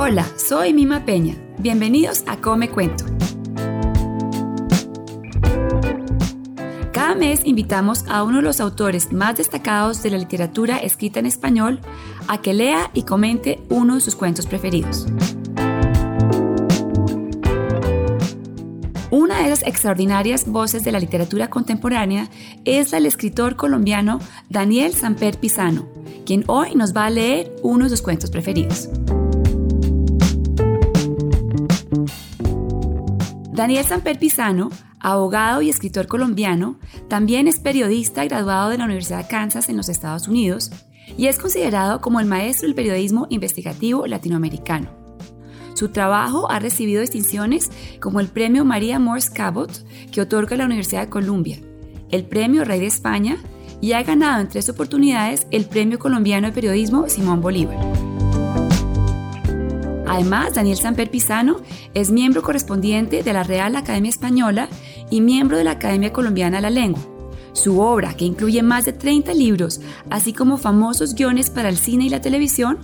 Hola, soy Mima Peña. Bienvenidos a Come Cuento. Cada mes invitamos a uno de los autores más destacados de la literatura escrita en español a que lea y comente uno de sus cuentos preferidos. Una de las extraordinarias voces de la literatura contemporánea es la del escritor colombiano Daniel Samper Pisano, quien hoy nos va a leer uno de sus cuentos preferidos. Daniel Samper Pisano, abogado y escritor colombiano, también es periodista graduado de la Universidad de Kansas en los Estados Unidos y es considerado como el maestro del periodismo investigativo latinoamericano. Su trabajo ha recibido distinciones como el Premio María Morse Cabot, que otorga la Universidad de Columbia, el Premio Rey de España y ha ganado en tres oportunidades el Premio Colombiano de Periodismo Simón Bolívar. Además, Daniel Samper Pisano es miembro correspondiente de la Real Academia Española y miembro de la Academia Colombiana de la Lengua. Su obra, que incluye más de 30 libros, así como famosos guiones para el cine y la televisión,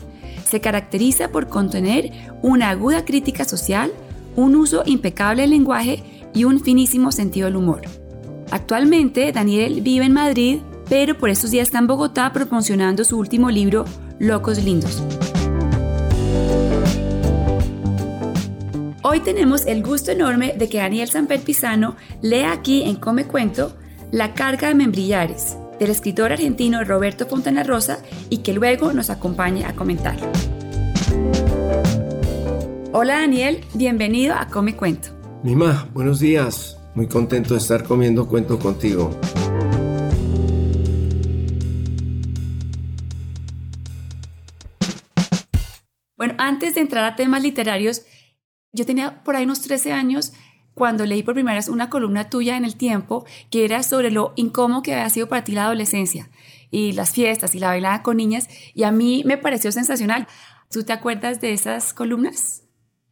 se caracteriza por contener una aguda crítica social, un uso impecable del lenguaje y un finísimo sentido del humor. Actualmente, Daniel vive en Madrid, pero por estos días está en Bogotá promocionando su último libro, Locos Lindos. Hoy tenemos el gusto enorme de que Daniel Samper Pisano lea aquí en Come Cuento La carga de membrillares del escritor argentino Roberto Fontana Rosa y que luego nos acompañe a comentar. Hola Daniel, bienvenido a Come Cuento. Mima, buenos días. Muy contento de estar comiendo cuento contigo. Bueno, antes de entrar a temas literarios, yo tenía por ahí unos 13 años cuando leí por primera vez una columna tuya en el tiempo que era sobre lo incómodo que había sido para ti la adolescencia y las fiestas y la bailada con niñas y a mí me pareció sensacional. ¿Tú te acuerdas de esas columnas?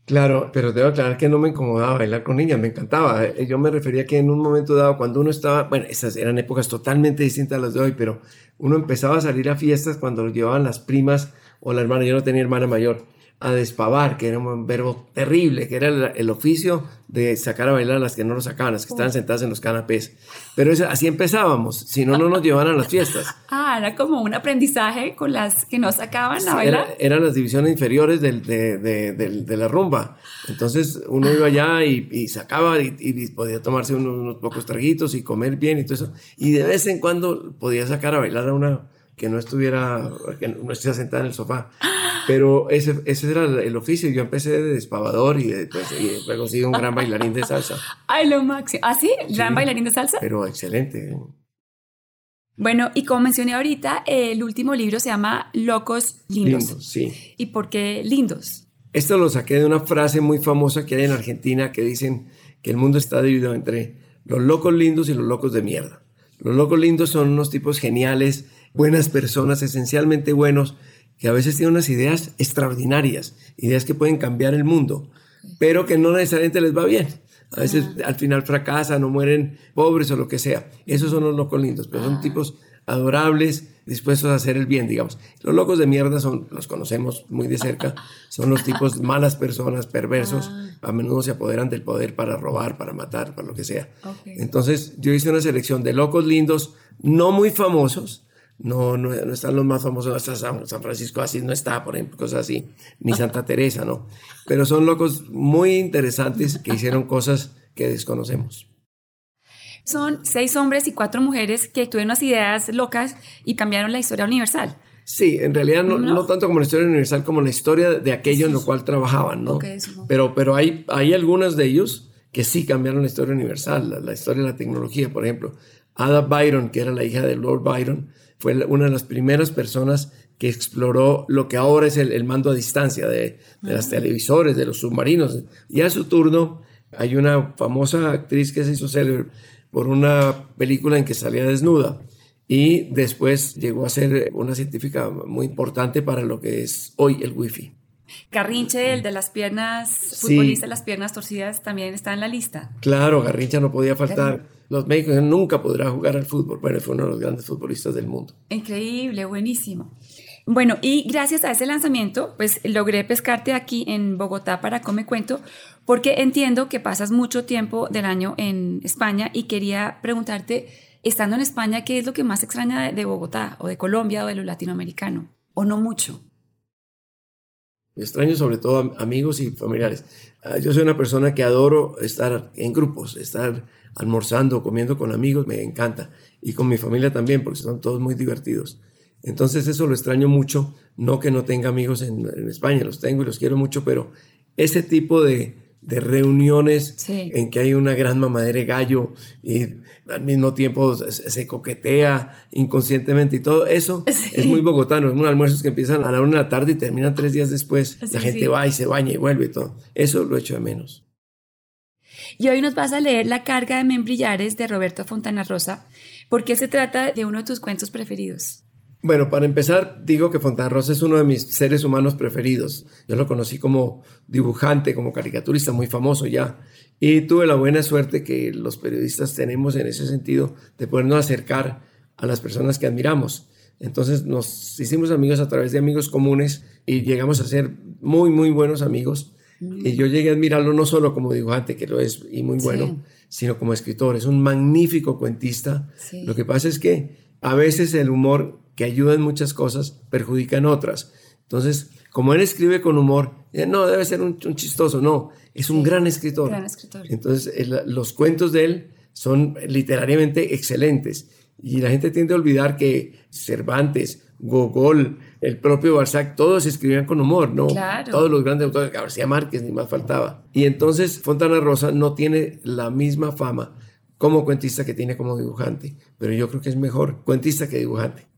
Claro, pero debo aclarar que no me incomodaba bailar con niñas, me encantaba. Eh, yo me refería que en un momento dado, cuando uno estaba, bueno, esas eran épocas totalmente distintas a las de hoy, pero uno empezaba a salir a fiestas cuando lo llevaban las primas o la hermana, yo no tenía hermana mayor a despavar, que era un verbo terrible, que era el, oficio de sacar a bailar a las que no lo sacaban, las que estaban sentadas en los canapés. Pero así empezábamos, si no, no nos llevaban a las fiestas. Ah, era como un aprendizaje con las que no sacaban a bailar. eran las divisiones inferiores de, la rumba. Entonces uno iba allá y, sacaba y, podía tomarse unos, unos pocos traguitos y comer bien y todo eso. Y de vez en cuando podía sacar a bailar a una que no estuviera, que no estuviera sentada en el sofá. Pero ese, ese era el oficio. Yo empecé de despavador y, después, y luego sí un gran bailarín de salsa. Ay, lo máximo. ¿Ah, sí? ¿Gran bailarín de salsa? Pero excelente. Bueno, y como mencioné ahorita, el último libro se llama Locos Lindos. Lindos, sí. ¿Y por qué lindos? Esto lo saqué de una frase muy famosa que hay en Argentina que dicen que el mundo está dividido entre los locos lindos y los locos de mierda. Los locos lindos son unos tipos geniales, buenas personas, esencialmente buenos, que a veces tienen unas ideas extraordinarias, ideas que pueden cambiar el mundo, pero que no necesariamente les va bien. A veces al final fracasan o mueren pobres o lo que sea. Esos son los locos lindos, pero son tipos adorables, dispuestos a hacer el bien, digamos. Los locos de mierda son, los conocemos muy de cerca, son los tipos malas personas, perversos, ah. a menudo se apoderan del poder para robar, para matar, para lo que sea. Entonces yo hice una selección de locos lindos, no muy famosos, no, no, están los más famosos, hasta San, Francisco así no está, por ejemplo, cosas así, ni Santa Teresa, ¿no? Pero son locos muy interesantes que hicieron cosas que desconocemos. Son seis hombres y cuatro mujeres que tuvieron unas ideas locas y cambiaron la historia universal. Sí, en realidad no, tanto como la historia universal, como la historia de aquello en lo cual trabajaban, ¿no? Pero, pero hay, hay algunos de ellos que sí cambiaron la historia universal, la, la historia de la tecnología, por ejemplo. Ada Byron, que era la hija de Lord Byron, fue una de las primeras personas que exploró lo que ahora es el, mando a distancia de, de las televisores, de los submarinos. Y a su turno hay una famosa actriz que se hizo célebre por una película en que salía desnuda y después llegó a ser una científica muy importante para lo que es hoy el wifi. Garrinche, el de las piernas, futbolista de las piernas torcidas, también está en la lista. Claro, Garrincha no podía faltar los médicos nunca podrá jugar al fútbol. Bueno, fue uno de los grandes futbolistas del mundo. Increíble, buenísimo. Bueno, y gracias a ese lanzamiento, pues logré pescarte aquí en Bogotá para Come Cuento, porque entiendo que pasas mucho tiempo del año en España y quería preguntarte, estando en España, ¿qué es lo que más extraña de, Bogotá o de Colombia o de lo latinoamericano? ¿O no mucho? Extraño sobre todo amigos y familiares. Ah, yo soy una persona que adoro estar en grupos, estar almorzando, comiendo con amigos, me encanta. Y con mi familia también, porque son todos muy divertidos. Entonces eso lo extraño mucho, no que no tenga amigos en, España, los tengo y los quiero mucho, pero ese tipo de, reuniones en que hay una gran mamadera de gallo y al mismo tiempo se, coquetea inconscientemente y todo eso es muy bogotano, es un almuerzos que empiezan a la una de la tarde y terminan tres días después, la gente va y se baña y vuelve y todo, eso lo echo de menos. Y hoy nos vas a leer La carga de membrillares de Roberto Fontana Rosa, porque se trata de uno de tus cuentos preferidos. Bueno, para empezar, digo que Fontana Rosa es uno de mis seres humanos preferidos. Yo lo conocí como dibujante, como caricaturista muy famoso ya. Y tuve la buena suerte que los periodistas tenemos en ese sentido de podernos acercar a las personas que admiramos. Entonces nos hicimos amigos a través de amigos comunes y llegamos a ser muy, muy buenos amigos. Mm. Y yo llegué a admirarlo no solo como dibujante, que lo es y muy bueno, sino como escritor. Es un magnífico cuentista. Lo que pasa es que a veces el humor que ayuda en muchas cosas perjudica en otras. Entonces, como él escribe con humor, no, debe ser un, chistoso, no, es un gran escritor. Gran escritor. Entonces, los cuentos de él son literariamente excelentes. Y la gente tiende a olvidar que Cervantes, Gogol, el propio Balzac, todos escribían con humor, ¿no? Claro. Todos los grandes autores, García Márquez, ni más faltaba. Y entonces Fontana Rosa no tiene la misma fama como cuentista que tiene como dibujante, pero yo creo que es mejor cuentista que dibujante.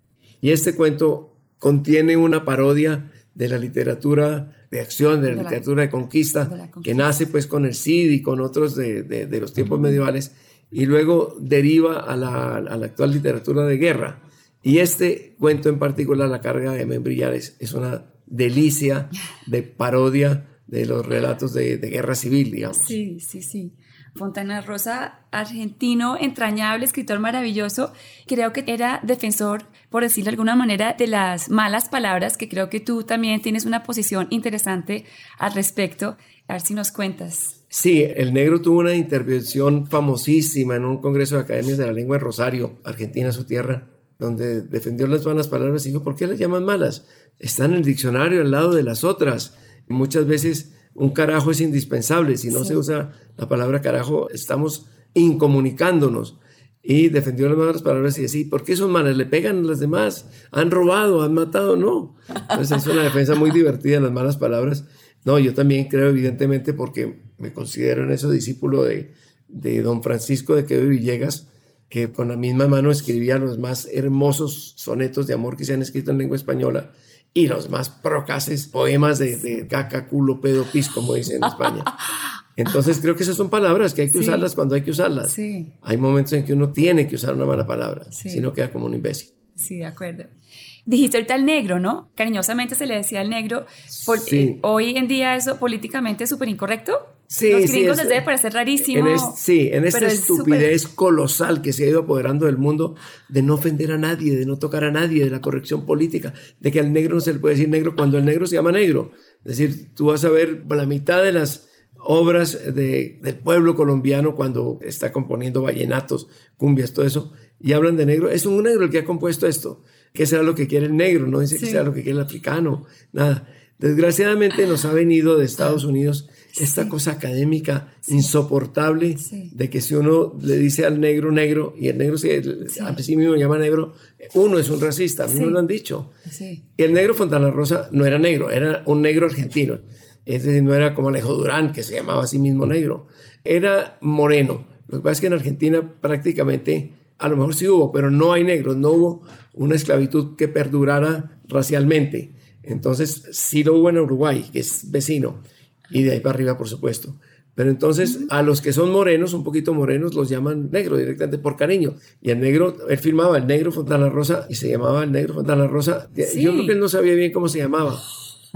Y este cuento contiene una parodia de la literatura de acción, de la, literatura de conquista, que nace pues con el Cid y con otros de, los tiempos medievales, y luego deriva a la, actual literatura de guerra. Y este cuento en particular, La carga de Membrillares, es una delicia de parodia de los relatos de, de guerra civil, digamos. Sí, sí, sí. Fontana Rosa, argentino, entrañable, escritor maravilloso. Creo que era defensor, por decirlo de alguna manera, de las malas palabras, que creo que tú también tienes una posición interesante al respecto. A ver si nos cuentas. Sí, el negro tuvo una intervención famosísima en un congreso de academias de la lengua en Rosario, Argentina, su tierra, donde defendió las malas palabras y dijo, ¿por qué las llaman malas? Están en el diccionario al lado de las otras. Muchas veces un carajo es indispensable. Si no se usa la palabra carajo, estamos incomunicándonos. Y defendió las malas palabras y decía, ¿por qué son malas? ¿Le pegan a las demás? ¿Han robado? ¿Han matado? No. Entonces es una defensa muy divertida de las malas palabras. No, yo también creo, evidentemente, porque me considero en eso discípulo de, de don Francisco de Quevedo Villegas, que con la misma mano escribía los más hermosos sonetos de amor que se han escrito en lengua española y los más procaces poemas de, caca, culo, pedo, pis, como dicen en España. Entonces creo que esas son palabras que hay que usarlas cuando hay que usarlas. Sí. Hay momentos en que uno tiene que usar una mala palabra, si no queda como un imbécil. Sí, de acuerdo. Dijiste ahorita el negro, ¿no? Cariñosamente se le decía al negro. Eh, hoy en día eso políticamente es súper incorrecto. Sí, Los gringos les debe parecer rarísimo. sí, en esta estupidez colosal que se ha ido apoderando del mundo de no ofender a nadie, de no tocar a nadie, de la corrección política, de que al negro no se le puede decir negro cuando el negro se llama negro. Es decir, tú vas a ver la mitad de las obras de, del pueblo colombiano cuando está componiendo vallenatos, cumbias, todo eso, y hablan de negro. Es un negro el que ha compuesto esto. ¿Qué será lo que quiere el negro? No dice que sea lo que quiere el africano, nada. Desgraciadamente nos ha venido de Estados Unidos esta cosa académica insoportable de que si uno le dice al negro negro y el negro se, a sí mismo llama negro, uno es un racista, a mí me lo han dicho. Y el negro Fontana Rosa no era negro, era un negro argentino. Es decir, no era como Alejo Durán, que se llamaba a sí mismo negro. Era moreno. Lo que pasa es que en Argentina prácticamente, a lo mejor sí hubo, pero no hay negros, no hubo una esclavitud que perdurara racialmente. Entonces, sí lo hubo en Uruguay, que es vecino y de ahí para arriba, por supuesto. Pero entonces a los que son morenos, un poquito morenos, los llaman negro directamente por cariño. Y el negro, él firmaba el negro Fontana Rosa y se llamaba el negro Fontana Rosa. Yo creo que él no sabía bien cómo se llamaba,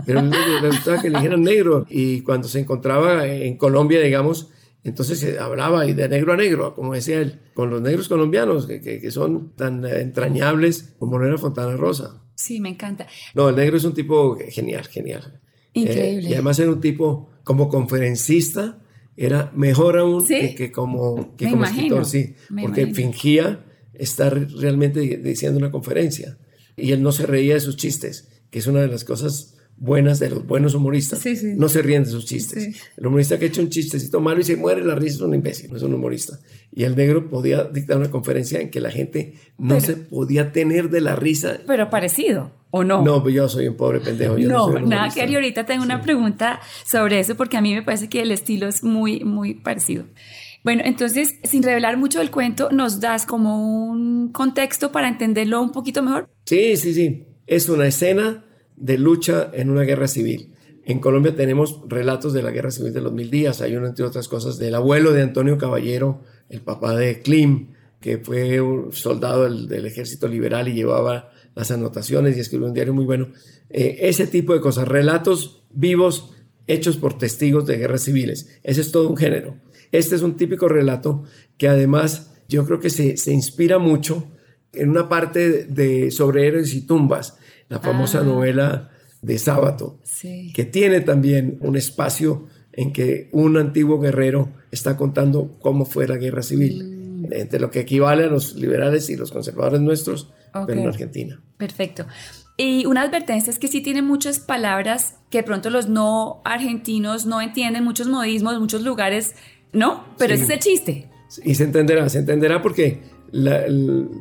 pero le gustaba que le dijeran negro. Y cuando se encontraba en Colombia, digamos, Entonces se hablaba y de negro a negro, como decía él, con los negros colombianos que, que, son tan entrañables como era Fontana Rosa. Sí, me encanta. No, el negro es un tipo genial, genial. Increíble. y además era un tipo como conferencista, era mejor aún que, como, que como escritor, sí, porque fingía estar realmente diciendo una conferencia y él no se reía de sus chistes, que es una de las cosas buenas de los buenos humoristas. No se ríen de sus chistes. El humorista que echa un chistecito malo y se muere la risa es un imbécil, no es un humorista. Y el negro podía dictar una conferencia en que la gente no se podía tener de la risa. Pero parecido. ¿O no? No, pues yo soy un pobre pendejo. no, nada que ahorita tengo una pregunta sobre eso porque a mí me parece que el estilo es muy, muy parecido. Bueno, entonces, sin revelar mucho del cuento, ¿nos das como un contexto para entenderlo un poquito mejor? Sí, sí, sí. Es una escena de lucha en una guerra civil. En Colombia tenemos relatos de la guerra civil de los mil días. Hay uno, entre otras cosas, del abuelo de Antonio Caballero, el papá de Klim, que fue un soldado del, ejército liberal y llevaba las anotaciones y escribió un diario muy bueno. Eh, ese tipo de cosas, relatos vivos hechos por testigos de guerras civiles. Ese es todo un género. Este es un típico relato que además yo creo que se, se inspira mucho en una parte de sobre héroes y tumbas, la famosa ah. novela de Sábato, que tiene también un espacio en que un antiguo guerrero está contando cómo fue la guerra civil, mm. entre lo que equivale a los liberales y los conservadores nuestros, pero en Argentina. Perfecto. Y una advertencia es que sí tiene muchas palabras que pronto los no argentinos no entienden, muchos modismos, muchos lugares, ¿no? Pero ese es el chiste. Y se entenderá, se entenderá porque la,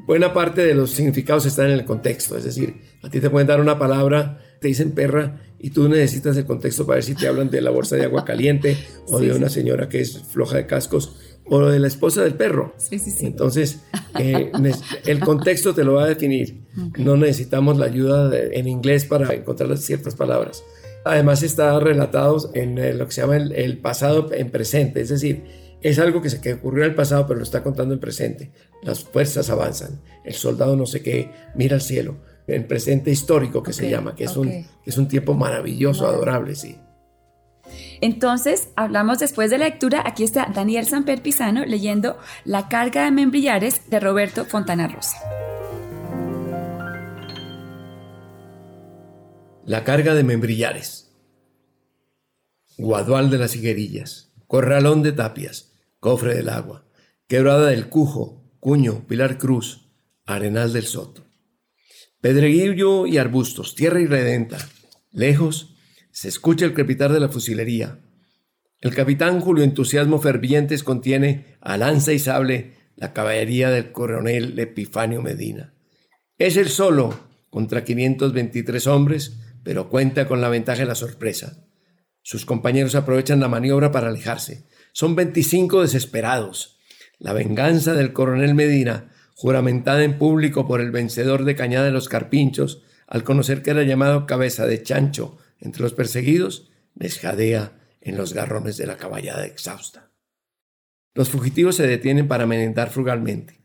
buena parte de los significados están en el contexto. Es decir, a ti te pueden dar una palabra, te dicen perra, y tú necesitas el contexto para ver si te hablan de la bolsa de agua caliente o de una señora que es floja de cascos o de la esposa del perro. Sí, sí, sí. Entonces, eh, el contexto te lo va a definir. No necesitamos la ayuda en inglés para encontrar ciertas palabras. Además, está relatado en eh, lo que se llama el, pasado en presente, es decir, es algo que, se, que ocurrió en el pasado, pero lo está contando en presente. Las fuerzas avanzan, el soldado no sé qué mira al cielo, en presente histórico que se llama, que es, un, es un tiempo maravilloso, adorable, sí. Entonces, hablamos después de la lectura. Aquí está Daniel Samper Pisano leyendo La carga de membrillares de Roberto Fontana Rosa. La carga de membrillares. Guadual de las higuerillas, corralón de tapias, cofre del agua, quebrada del Cujo, Cuño, Pilar Cruz, Arenal del Soto. Pedreguillo y arbustos, tierra irredenta. Lejos, se escucha el crepitar de la fusilería. El capitán Julio Entusiasmo Fervientes contiene a lanza y sable la caballería del coronel Epifanio Medina. Es el solo contra 523 hombres, pero cuenta con la ventaja de la sorpresa. Sus compañeros aprovechan la maniobra para alejarse. Son 25 desesperados. La venganza del coronel Medina, juramentada en público por el vencedor de Cañada de los Carpinchos, al conocer que era llamado cabeza de chancho entre los perseguidos, les jadea en los garrones de la caballada exhausta. Los fugitivos se detienen para merendar frugalmente.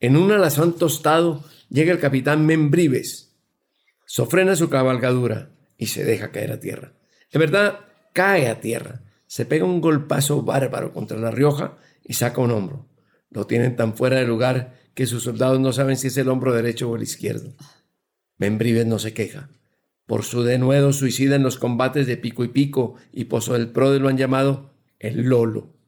En un alazón tostado llega el capitán Membrives, sofrena su cabalgadura y se deja caer a tierra. De verdad, cae a tierra, se pega un golpazo bárbaro contra la Rioja y saca un hombro. Lo tienen tan fuera de lugar que sus soldados no saben si es el hombro derecho o el izquierdo. Membrives no se queja. Por su denuedo suicida en los combates de Pico y Pico y Pozo del Prode lo han llamado el Lolo.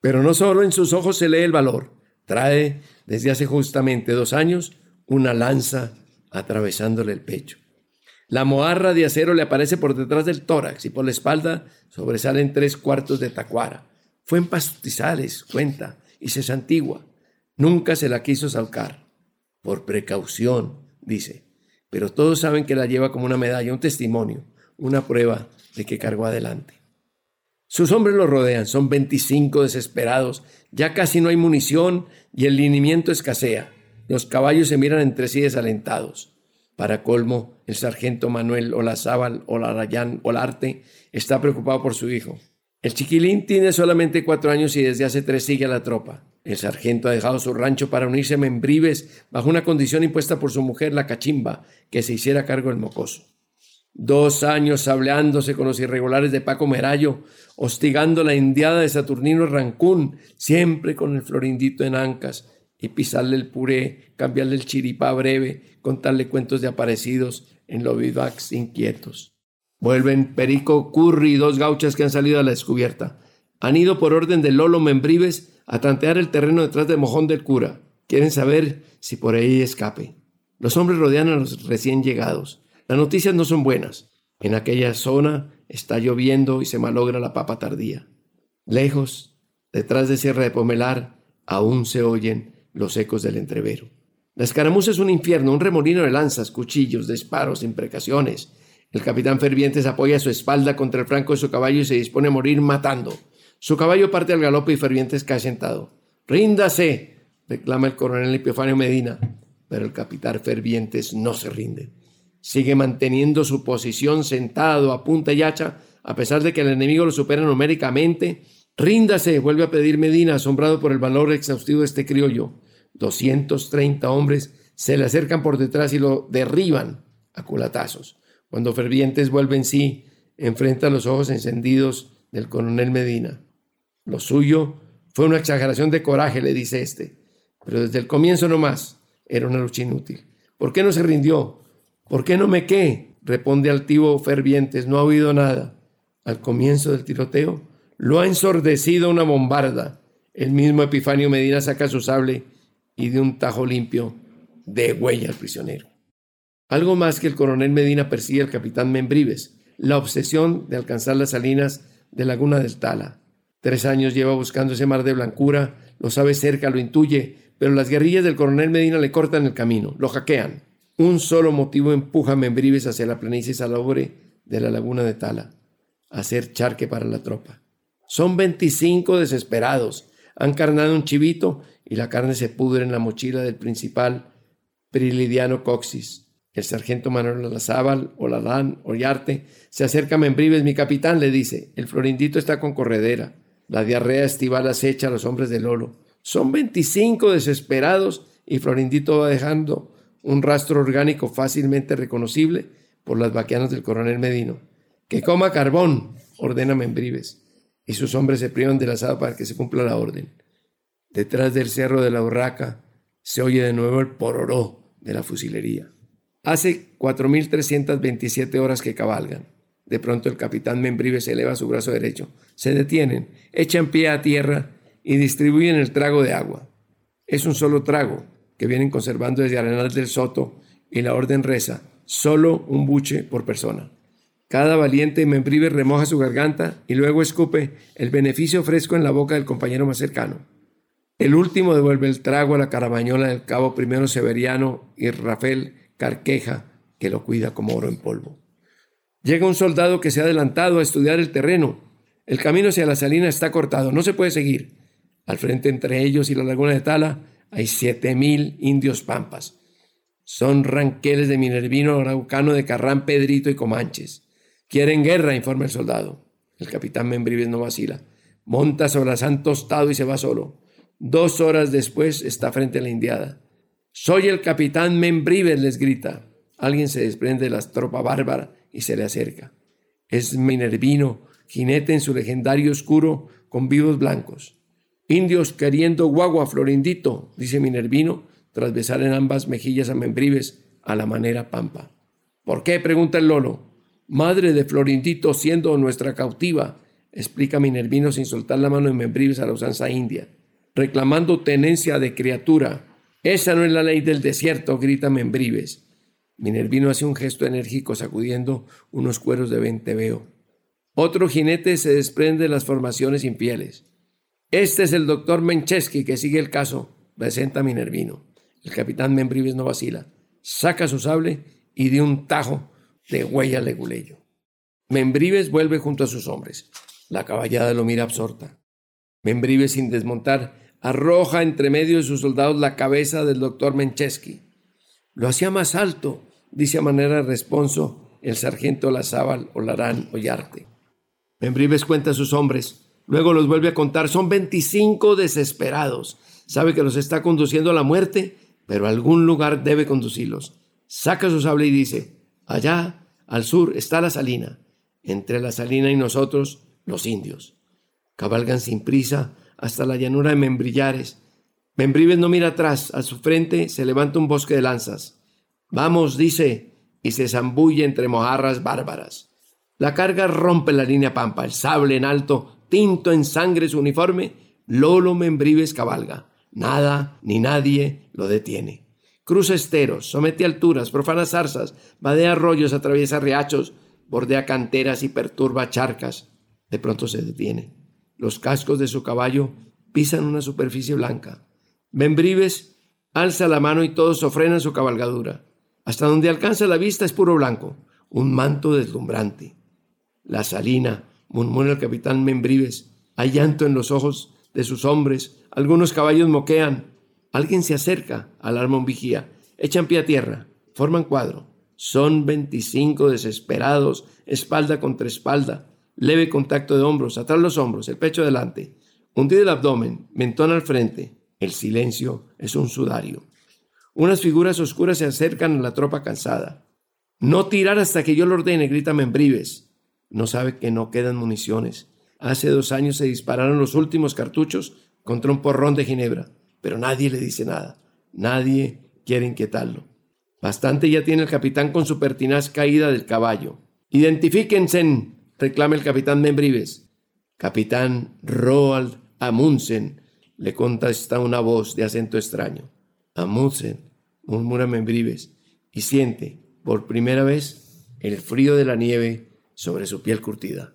Pero no solo en sus ojos se lee el valor. Trae, desde hace justamente dos años, una lanza atravesándole el pecho. La moarra de acero le aparece por detrás del tórax y por la espalda sobresalen tres cuartos de tacuara. Fue en pastizales, cuenta, y se santigua. Nunca se la quiso salcar. Por precaución, dice pero todos saben que la lleva como una medalla, un testimonio, una prueba de que cargó adelante. Sus hombres lo rodean, son 25 desesperados, ya casi no hay munición y el linimiento escasea. Los caballos se miran entre sí desalentados. Para colmo, el sargento Manuel Olazábal Olarayán Olarte está preocupado por su hijo. El chiquilín tiene solamente cuatro años y desde hace tres sigue a la tropa. El sargento ha dejado su rancho para unirse a Membrives bajo una condición impuesta por su mujer, la cachimba, que se hiciera cargo del mocoso. Dos años sableándose con los irregulares de Paco Merayo, hostigando la indiada de Saturnino Rancún, siempre con el florindito en ancas, y pisarle el puré, cambiarle el chiripá breve, contarle cuentos de aparecidos en los vivacs inquietos. Vuelven Perico, Curry y dos gauchas que han salido a la descubierta. Han ido por orden de Lolo Membrives a tantear el terreno detrás de Mojón del Cura. Quieren saber si por ahí escape. Los hombres rodean a los recién llegados. Las noticias no son buenas. En aquella zona está lloviendo y se malogra la papa tardía. Lejos, detrás de Sierra de Pomelar, aún se oyen los ecos del entrevero. La escaramuza es un infierno, un remolino de lanzas, cuchillos, disparos, imprecaciones. El capitán Fervientes apoya su espalda contra el franco de su caballo y se dispone a morir matando. Su caballo parte al galope y Fervientes cae sentado. ¡Ríndase! reclama el coronel Epifanio Medina, pero el capitán Fervientes no se rinde. Sigue manteniendo su posición sentado a punta y hacha, a pesar de que el enemigo lo supera numéricamente. Ríndase, vuelve a pedir Medina, asombrado por el valor exhaustivo de este criollo. 230 hombres se le acercan por detrás y lo derriban a culatazos. Cuando Fervientes vuelve en sí, enfrenta los ojos encendidos del coronel Medina. Lo suyo fue una exageración de coraje, le dice este, pero desde el comienzo no más era una lucha inútil. ¿Por qué no se rindió? ¿Por qué no me qué? Responde altivo Fervientes, no ha oído nada. Al comienzo del tiroteo, lo ha ensordecido una bombarda. El mismo Epifanio Medina saca su sable y de un tajo limpio de huella al prisionero. Algo más que el coronel Medina persigue al capitán Membrives, la obsesión de alcanzar las salinas de Laguna del Tala. Tres años lleva buscando ese mar de blancura, lo sabe cerca, lo intuye, pero las guerrillas del coronel Medina le cortan el camino, lo hackean. Un solo motivo empuja a Membrives hacia la planicie salobre de la Laguna de Tala, hacer charque para la tropa. Son 25 desesperados, han carnado un chivito y la carne se pudre en la mochila del principal Prilidiano Coxis. El sargento Manuel Olazábal, Olalán, Ollarte, se acerca a Membrives, mi capitán, le dice, el florindito está con corredera. La diarrea estival acecha a los hombres de Lolo. Son 25 desesperados y Florindito va dejando un rastro orgánico fácilmente reconocible por las vaquianas del coronel Medino. Que coma carbón, ordena Membrives, y sus hombres se privan del asado para que se cumpla la orden. Detrás del cerro de la Urraca se oye de nuevo el pororó de la fusilería. Hace 4.327 horas que cabalgan. De pronto el capitán Membrives eleva su brazo derecho. Se detienen, echan pie a tierra y distribuyen el trago de agua. Es un solo trago que vienen conservando desde Arenal del Soto y la orden reza, solo un buche por persona. Cada valiente Membrives remoja su garganta y luego escupe el beneficio fresco en la boca del compañero más cercano. El último devuelve el trago a la carabañola del cabo primero Severiano y Rafael Carqueja, que lo cuida como oro en polvo. Llega un soldado que se ha adelantado a estudiar el terreno. El camino hacia la salina está cortado, no se puede seguir. Al frente entre ellos y la laguna de Tala hay siete mil indios pampas. Son ranqueles de Minervino, Araucano, de Carrán, Pedrito y Comanches. Quieren guerra, informa el soldado. El capitán Membrives no vacila. Monta sobre San Tostado y se va solo. Dos horas después está frente a la indiada. Soy el capitán Membrives, les grita. Alguien se desprende de la tropa bárbara y se le acerca. Es Minervino, jinete en su legendario oscuro con vivos blancos. Indios queriendo guagua, Florindito, dice Minervino, tras besar en ambas mejillas a Membrives a la manera pampa. ¿Por qué? pregunta el Lolo. Madre de Florindito siendo nuestra cautiva, explica Minervino sin soltar la mano de Membrives a la usanza india reclamando tenencia de criatura. Esa no es la ley del desierto, grita Membrives. Minervino hace un gesto enérgico sacudiendo unos cueros de venteveo. Otro jinete se desprende de las formaciones infieles. Este es el doctor Mencheski que sigue el caso, presenta Minervino. El capitán Membrives no vacila. Saca su sable y de un tajo de huella leguleyo. Membrives vuelve junto a sus hombres. La caballada lo mira absorta. Membrives sin desmontar arroja entre medio de sus soldados la cabeza del doctor Mencheski. Lo hacía más alto, dice a manera de responso el sargento Lazábal Olarán Ollarte. Membrives cuenta a sus hombres, luego los vuelve a contar, son 25 desesperados. Sabe que los está conduciendo a la muerte, pero algún lugar debe conducirlos. Saca su sable y dice, allá, Al sur está la salina. Entre la salina y nosotros, los indios. Cabalgan sin prisa hasta la llanura de Membrillares. Membrives no mira atrás. A su frente se levanta un bosque de lanzas. Vamos, dice, y se zambulle entre mojarras bárbaras. La carga rompe la línea pampa, el sable en alto, tinto en sangre su uniforme, Lolo Membrives cabalga. Nada ni nadie lo detiene. Cruza esteros, somete alturas, profana zarzas, vadea arroyos, atraviesa riachos, bordea canteras y perturba charcas. De pronto se detiene. Los cascos de su caballo pisan una superficie blanca. Membrives alza la mano y todos sofrenan su cabalgadura. Hasta donde alcanza la vista es puro blanco, un manto deslumbrante. La salina, murmura el capitán Membrives. Hay llanto en los ojos de sus hombres. Algunos caballos moquean. Alguien se acerca, alarma un vigía. Echan pie a tierra. Forman cuadro. Son veinticinco desesperados, espalda contra espalda. Leve contacto de hombros, atrás los hombros, el pecho adelante. Hundido el abdomen, mentón al frente. El silencio es un sudario. Unas figuras oscuras se acercan a la tropa cansada. No tirar hasta que yo lo ordene, grita Membrives. No sabe que no quedan municiones. Hace dos años se dispararon los últimos cartuchos contra un porrón de Ginebra, pero nadie le dice nada. Nadie quiere inquietarlo. Bastante ya tiene el capitán con su pertinaz caída del caballo. Identifíquense, reclama el capitán Membrives. Capitán Roald Amundsen, le contesta una voz de acento extraño. Amundsen, murmura Membrives, y siente, por primera vez, el frío de la nieve sobre su piel curtida.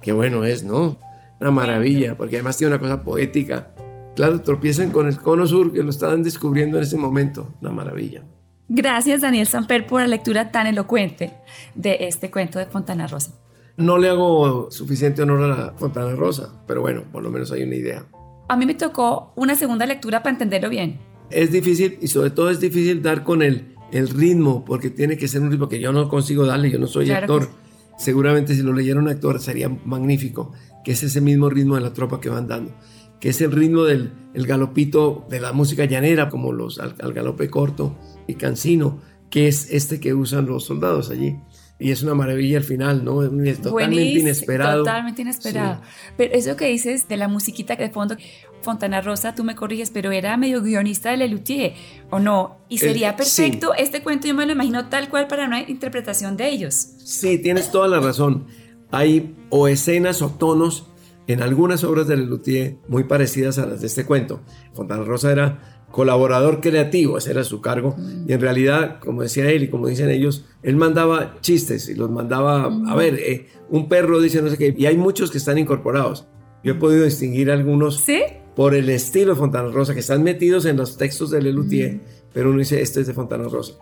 Qué bueno es, ¿no? Una maravilla, porque además tiene una cosa poética. Claro, tropiezan con el cono sur que lo estaban descubriendo en ese momento. Una maravilla. Gracias, Daniel Samper, por la lectura tan elocuente de este cuento de Fontana Rosa. No le hago suficiente honor a Fontana Rosa, pero bueno, por lo menos hay una idea a mí me tocó una segunda lectura para entenderlo bien. Es difícil y sobre todo es difícil dar con el, el ritmo, porque tiene que ser un ritmo que yo no consigo darle, yo no soy actor. Seguramente si lo leyera un actor sería magnífico, que es ese mismo ritmo de la tropa que van dando, que es el ritmo del el galopito de la música llanera, como los al, galope corto y cansino, que es este que usan los soldados allí y es una maravilla al final, ¿no? Es totalmente inesperado. Totalmente inesperado. Pero eso que dices de la musiquita de fondo, Fontana Rosa, tú me corriges, pero era medio guionista de Lelutier, ¿o no? Y sería perfecto, este cuento yo me lo imagino tal cual para una interpretación de ellos. Sí, tienes toda la razón. Hay o escenas o tonos en algunas obras de Lelutier muy parecidas a las de este cuento. Fontana Rosa era colaborador creativo, ese era su cargo. Y en realidad, como decía él y como dicen ellos, él mandaba chistes y los mandaba, a ver, eh, un perro dice no sé qué, y hay muchos que están incorporados. Yo he podido distinguir algunos por el estilo de Fontana Rosa, que están metidos en los textos de Lelutier, pero uno dice, este es de Fontana Rosa.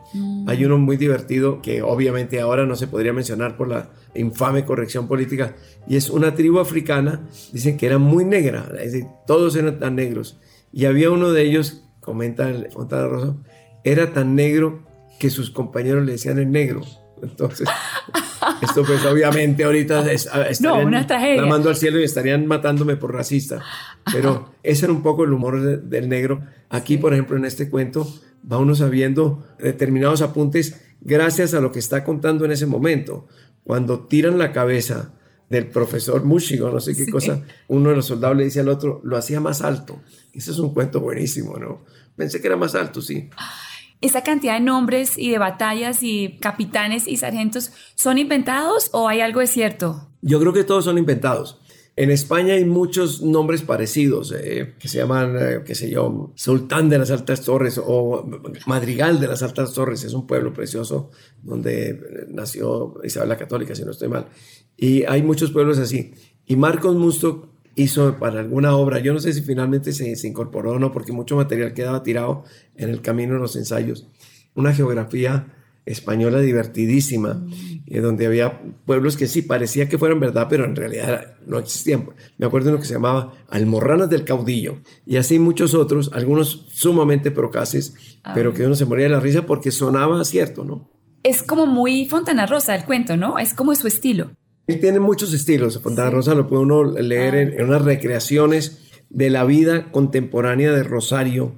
Hay uno muy divertido que obviamente ahora no se podría mencionar por la infame corrección política, y es una tribu africana, dicen que era muy negra, es decir, todos eran tan negros. Y había uno de ellos comenta el Fontana Rosa, era tan negro que sus compañeros le decían el negro. Entonces, esto pues obviamente ahorita estarían no, mando al cielo y estarían matándome por racista. Pero ese era un poco el humor del negro. Aquí, por ejemplo, en este cuento, va uno sabiendo determinados apuntes gracias a lo que está contando en ese momento. Cuando tiran la cabeza del profesor Mushigo, no sé qué cosa, uno de los soldados le dice al otro, lo hacía más alto. Ese es un cuento buenísimo, ¿no? Pensé que era más alto, sí. ¿Esa cantidad de nombres y de batallas y capitanes y sargentos son inventados o hay algo de cierto? Yo creo que todos son inventados. En España hay muchos nombres parecidos eh, que se llaman, eh, qué sé yo, Sultán de las Altas Torres o Madrigal de las Altas Torres. Es un pueblo precioso donde nació Isabel la Católica, si no estoy mal. Y hay muchos pueblos así. Y Marcos Musto hizo para alguna obra, yo no sé si finalmente se, se incorporó o no, porque mucho material quedaba tirado en el camino de los ensayos, una geografía española divertidísima, mm. eh, donde había pueblos que sí parecía que fueran verdad, pero en realidad no existían. Me acuerdo de uno que se llamaba Almorranas del Caudillo, y así muchos otros, algunos sumamente procaces, pero que uno se moría de la risa porque sonaba cierto, ¿no? Es como muy Fontana Rosa el cuento, ¿no? Es como su estilo. Él tiene muchos estilos. Fontana Rosa lo puede uno leer en, unas recreaciones de la vida contemporánea de Rosario,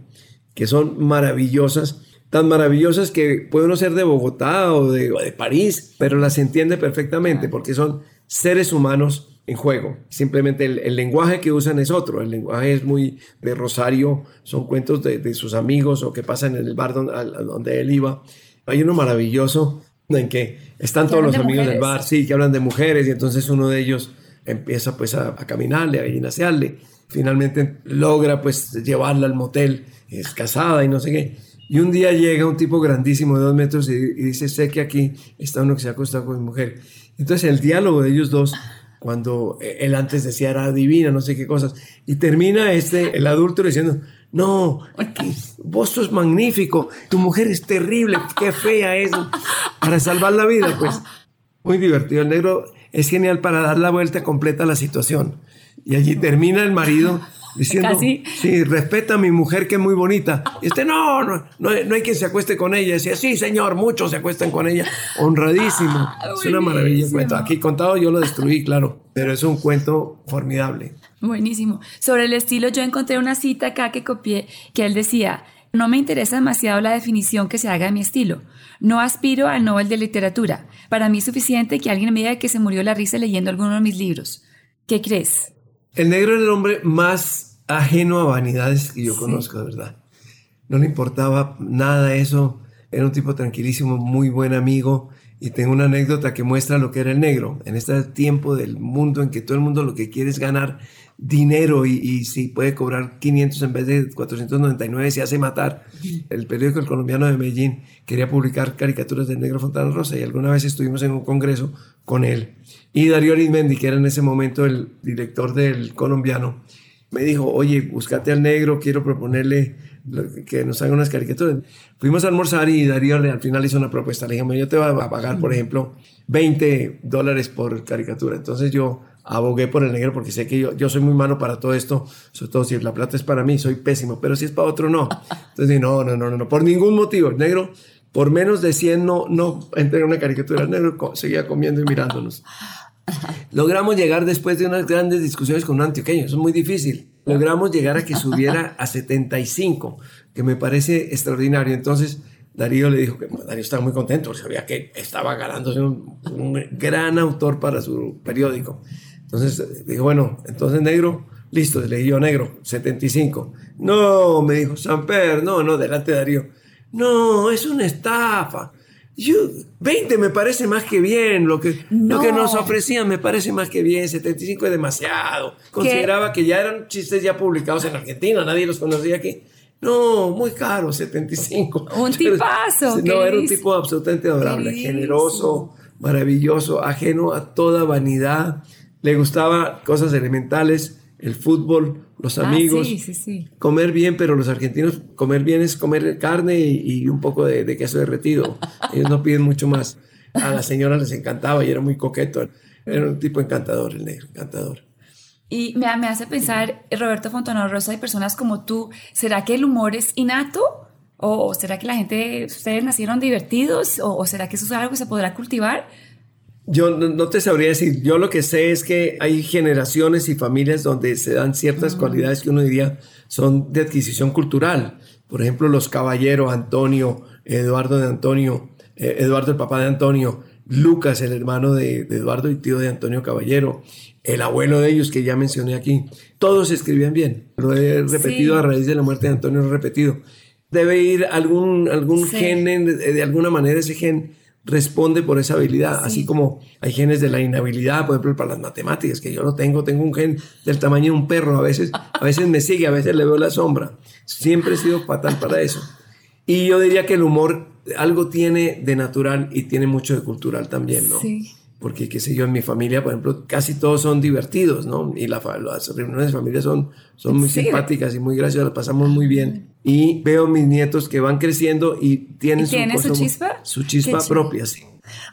que son maravillosas, tan maravillosas que puede uno ser de Bogotá o de, o de París, pero las entiende perfectamente porque son seres humanos en juego. Simplemente el, lenguaje que usan es otro. El lenguaje es muy de Rosario, son cuentos de, sus amigos o que pasan en el bar donde, él iba. Hay uno maravilloso en que están todos los amigos del bar, sí, que hablan de mujeres y entonces uno de ellos empieza pues a, caminarle, a gimnasiarle. Finalmente logra pues llevarla al motel, es casada y no sé qué. Y un día llega un tipo grandísimo de dos metros y, dice, sé que aquí está uno que se ha acostado con mi mujer. Entonces el diálogo de ellos dos cuando él antes decía era divina, no sé qué cosas, y termina este, el adulto diciendo, no, vos sos magnífico, tu mujer es terrible, qué fea es, para salvar la vida, pues. Muy divertido, el negro es genial para dar la vuelta completa a la situación. Y allí termina el marido diciendo, sí, respeta a mi mujer que es muy bonita. Y este, no, no, no, hay quien se acueste con ella. decía, sí, señor, muchos se acuestan con ella. Honradísimo. Ah, es una maravilla el cuento. Aquí contado yo lo destruí, claro, pero es un cuento formidable. Buenísimo. Sobre el estilo, yo encontré una cita acá que copié, que él decía, no me interesa demasiado la definición que se haga de mi estilo. No aspiro al Nobel de Literatura. Para mí es suficiente que alguien me diga que se murió la risa leyendo alguno de mis libros. ¿Qué crees? El negro era el hombre más ajeno a vanidades que yo conozco, de verdad. No le importaba nada eso. Era un tipo tranquilísimo, muy buen amigo. Y tengo una anécdota que muestra lo que era el negro. En este tiempo del mundo en que todo el mundo lo que quiere es ganar dinero y, si puede cobrar 500 en vez de 499 se hace matar. El periódico El Colombiano de Medellín quería publicar caricaturas del negro Fontana Rosa y alguna vez estuvimos en un congreso con él. Y Darío Arizmendi, que era en ese momento el director del colombiano, me dijo, oye, búscate al negro, quiero proponerle que nos haga unas caricaturas. Fuimos a almorzar y Darío al final hizo una propuesta. Le dije, yo te voy a pagar, por ejemplo, 20 dólares por caricatura. Entonces yo abogué por el negro porque sé que yo, yo soy muy malo para todo esto, sobre todo si la plata es para mí, soy pésimo, pero si es para otro, no. Entonces dije, no, no, no, no, por ningún motivo. El negro, por menos de 100, no, no entrega una caricatura. El negro seguía comiendo y mirándonos. Logramos llegar después de unas grandes discusiones con un antioqueño, es muy difícil. Logramos llegar a que subiera a 75, que me parece extraordinario. Entonces, Darío le dijo que Darío estaba muy contento, sabía que estaba ganándose un, gran autor para su periódico. Entonces, dijo, bueno, entonces negro, listo, le dije yo negro, 75. No, me dijo Samper, no, no, delante de Darío. No, es una estafa. Yo, 20 me parece más que bien, lo que, lo que nos ofrecían me parece más que bien, 75 es demasiado. Consideraba que ya eran chistes ya publicados en Argentina, nadie los conocía aquí. No, muy caro, 75. Un tipazo. no, era un tipo absolutamente adorable, generoso, maravilloso, ajeno a toda vanidad. Le gustaba cosas elementales, el fútbol, los ah, amigos, comer bien, pero los argentinos comer bien es comer carne y, un poco de, queso derretido. Ellos no piden mucho más. A la señora les encantaba y era muy coqueto. Era un tipo encantador, el negro, encantador. Y me, me hace pensar, Roberto Fontana Rosa, y personas como tú, ¿será que el humor es innato? ¿O será que la gente, ustedes nacieron divertidos? ¿O, o será que eso es algo que se podrá cultivar? Yo no, te sabría decir, yo lo que sé es que hay generaciones y familias donde se dan ciertas cualidades que uno diría son de adquisición cultural. Por ejemplo, los caballeros, Antonio, Eduardo de Antonio, eh, Eduardo el papá de Antonio, Lucas el hermano de, Eduardo y tío de Antonio Caballero, el abuelo de ellos que ya mencioné aquí, todos escribían bien. Lo he repetido a raíz de la muerte de Antonio, lo he repetido. Debe ir algún, algún gen, de alguna manera ese gen responde por esa habilidad, así como hay genes de la inhabilidad, por ejemplo, para las matemáticas, que yo no tengo, tengo un gen del tamaño de un perro, a veces, a veces me sigue, a veces le veo la sombra. Siempre he sido fatal para eso. Y yo diría que el humor algo tiene de natural y tiene mucho de cultural también, ¿no? Sí porque qué sé yo, en mi familia, por ejemplo, casi todos son divertidos, ¿no? Y las reuniones de familia son, son muy simpáticas y muy graciosas, las pasamos muy bien. Y veo mis nietos que van creciendo y tienen, su, chispa? Su chispa propia, sí.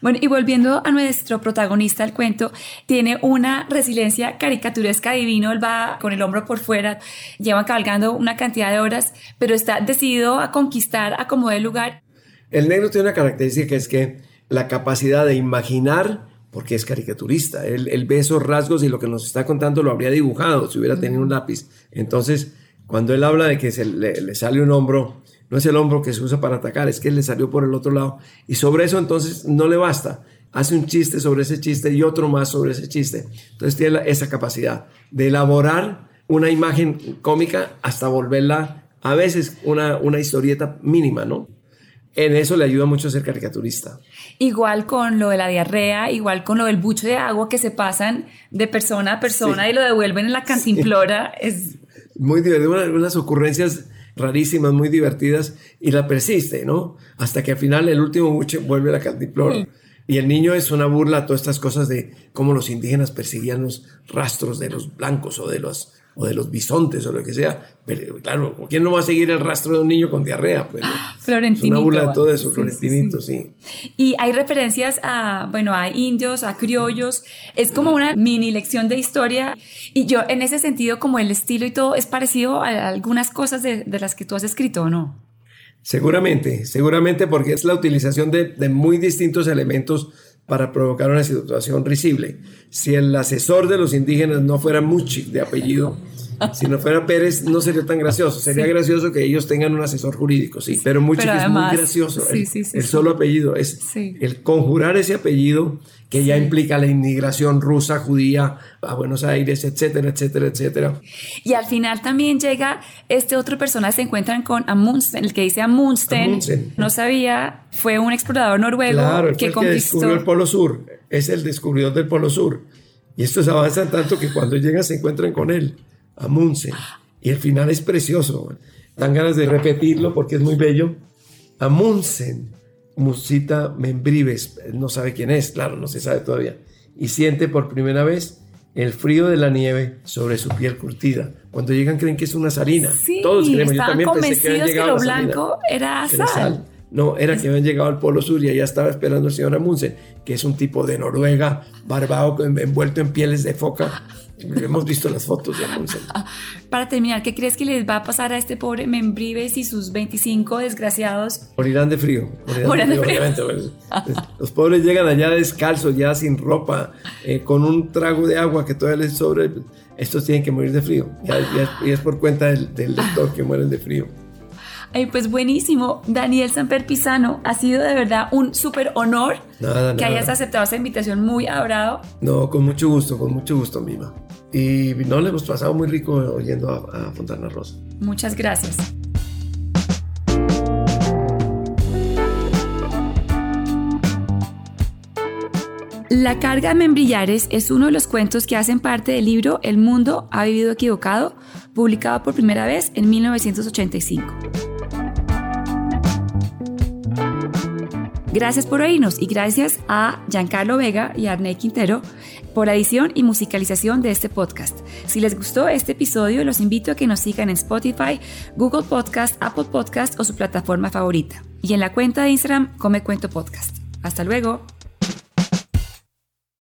Bueno, y volviendo a nuestro protagonista del cuento, tiene una resiliencia caricaturesca divino, él va con el hombro por fuera, lleva cabalgando una cantidad de horas, pero está decidido a conquistar a como el lugar. El negro tiene una característica que es que la capacidad de imaginar porque es caricaturista. Él, él, ve esos rasgos y lo que nos está contando lo habría dibujado si hubiera tenido un lápiz. Entonces, cuando él habla de que se le, sale un hombro, no es el hombro que se usa para atacar, es que le salió por el otro lado. Y sobre eso entonces no le basta. Hace un chiste sobre ese chiste y otro más sobre ese chiste. Entonces tiene esa capacidad de elaborar una imagen cómica hasta volverla a veces una, una historieta mínima, ¿no? En eso le ayuda mucho ser caricaturista. Igual con lo de la diarrea, igual con lo del bucho de agua que se pasan de persona a persona y lo devuelven en la cantimplora. Es muy divertido, unas ocurrencias rarísimas, muy divertidas y la persiste, ¿no? Hasta que al final el último buche vuelve a la cantimplora. Y el niño es una burla a todas estas cosas de cómo los indígenas perseguían los rastros de los blancos o de los o de los bisontes o lo que sea. Pero claro, ¿quién no va a seguir el rastro de un niño con diarrea? Pues, Florentinito. una burla de todo eso, Florentinito, sí, Y hay referencias a, bueno, a indios, a criollos. Es como una mini lección de historia. Y yo, en ese sentido, como el estilo y todo, es parecido a algunas cosas de, de las que tú has escrito, ¿o no? Seguramente, seguramente porque es la utilización de, de muy distintos elementos para provocar una situación risible. Si el asesor de los indígenas no fuera Muchi de apellido, si no fuera Pérez, no sería tan gracioso. Sería gracioso que ellos tengan un asesor jurídico, sí, pero Muchi es muy gracioso. el, solo apellido es el conjurar ese apellido que ya implica la inmigración rusa, judía a Buenos Aires, etcétera, etcétera, etcétera. Y al final también llega este otro personaje, se encuentran con Amundsen, el que dice Amundsen, no sabía, fue un explorador noruego que conquistó... Que descubrió el Polo Sur, es el descubridor del Polo Sur. Y estos avanzan tanto que cuando llegan se encuentran con él, Amundsen. Y el final es precioso. Dan ganas de repetirlo porque es muy bello. Amundsen Musita Membrives, no sabe quién es, claro, no se sabe todavía, y siente por primera vez el frío de la nieve sobre su piel curtida. Cuando llegan creen que es una salina. Sí, Todos creemos, yo también pensé que habían llegado que lo blanco era sal. No, era que habían llegado al Polo Sur y allá estaba esperando el señor Amundsen, que es un tipo de Noruega, barbado, envuelto en pieles de foca. Hemos visto las fotos de. Para terminar, ¿qué crees que les va a pasar a este pobre Membrives y sus 25 desgraciados? Morirán de frío. Morirán, de frío, pues. Los pobres llegan allá descalzos, ya sin ropa, eh, con un trago de agua que todavía les sobre. Estos tienen que morir de frío. Y es por cuenta del, del lector que mueren de frío pues buenísimo. Daniel Samper Pisano, ha sido de verdad un súper honor que hayas aceptado esa invitación muy abrado. No, con mucho gusto, con mucho gusto, Mima. Y no le hemos pasado muy rico oyendo a, Fontana Rosa. Muchas gracias. La carga de membrillares es uno de los cuentos que hacen parte del libro El mundo ha vivido equivocado, publicado por primera vez en 1985. Gracias por oírnos y gracias a Giancarlo Vega y Arne Quintero por la edición y musicalización de este podcast. Si les gustó este episodio, los invito a que nos sigan en Spotify, Google Podcast, Apple Podcast o su plataforma favorita. Y en la cuenta de Instagram, Come Cuento Podcast. Hasta luego.